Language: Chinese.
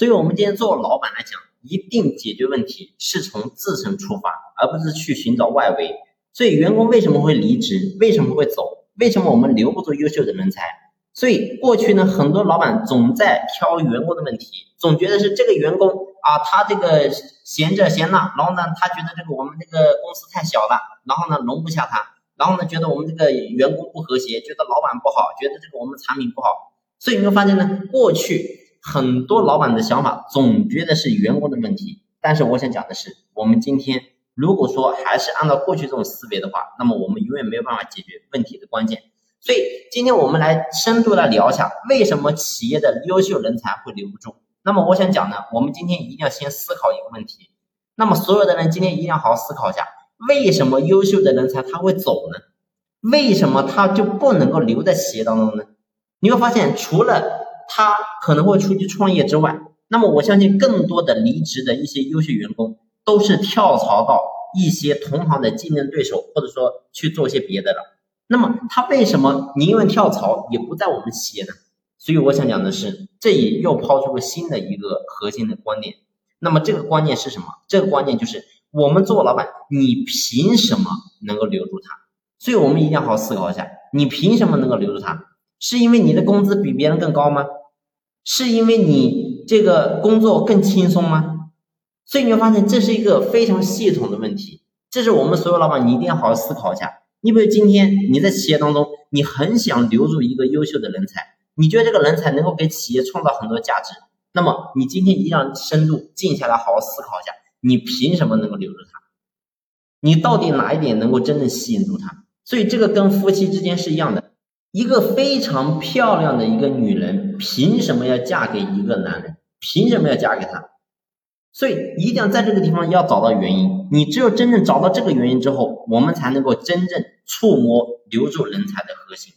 所以，我们今天做老板来讲，一定解决问题是从自身出发，而不是去寻找外围。所以，员工为什么会离职？为什么会走？为什么我们留不住优秀的人才？所以，过去呢，很多老板总在挑员工的问题，总觉得是这个员工啊，他这个闲这闲那，然后呢，他觉得这个我们这个公司太小了，然后呢，容不下他，然后呢，觉得我们这个员工不和谐，觉得老板不好，觉得这个我们产品不好。所以，你会发现呢，过去。很多老板的想法总觉得是员工的问题，但是我想讲的是，我们今天如果说还是按照过去这种思维的话，那么我们永远没有办法解决问题的关键。所以今天我们来深度的聊一下，为什么企业的优秀人才会留不住？那么我想讲呢，我们今天一定要先思考一个问题。那么所有的人今天一定要好好思考一下，为什么优秀的人才他会走呢？为什么他就不能够留在企业当中呢？你会发现，除了他可能会出去创业之外，那么我相信更多的离职的一些优秀员工都是跳槽到一些同行的竞争对手，或者说去做一些别的了。那么他为什么宁愿跳槽也不在我们企业呢？所以我想讲的是，这也又抛出了新的一个核心的观点。那么这个观念是什么？这个观念就是我们做老板，你凭什么能够留住他？所以我们一定要好好思考一下，你凭什么能够留住他？是因为你的工资比别人更高吗？是因为你这个工作更轻松吗？所以你会发现这是一个非常系统的问题，这是我们所有老板你一定要好好思考一下。你比如今天你在企业当中，你很想留住一个优秀的人才，你觉得这个人才能够给企业创造很多价值，那么你今天一定要深度静下来，好好思考一下，你凭什么能够留住他？你到底哪一点能够真正吸引住他？所以这个跟夫妻之间是一样的。一个非常漂亮的一个女人，凭什么要嫁给一个男人？凭什么要嫁给他？所以一定要在这个地方要找到原因。你只有真正找到这个原因之后，我们才能够真正触摸留住人才的核心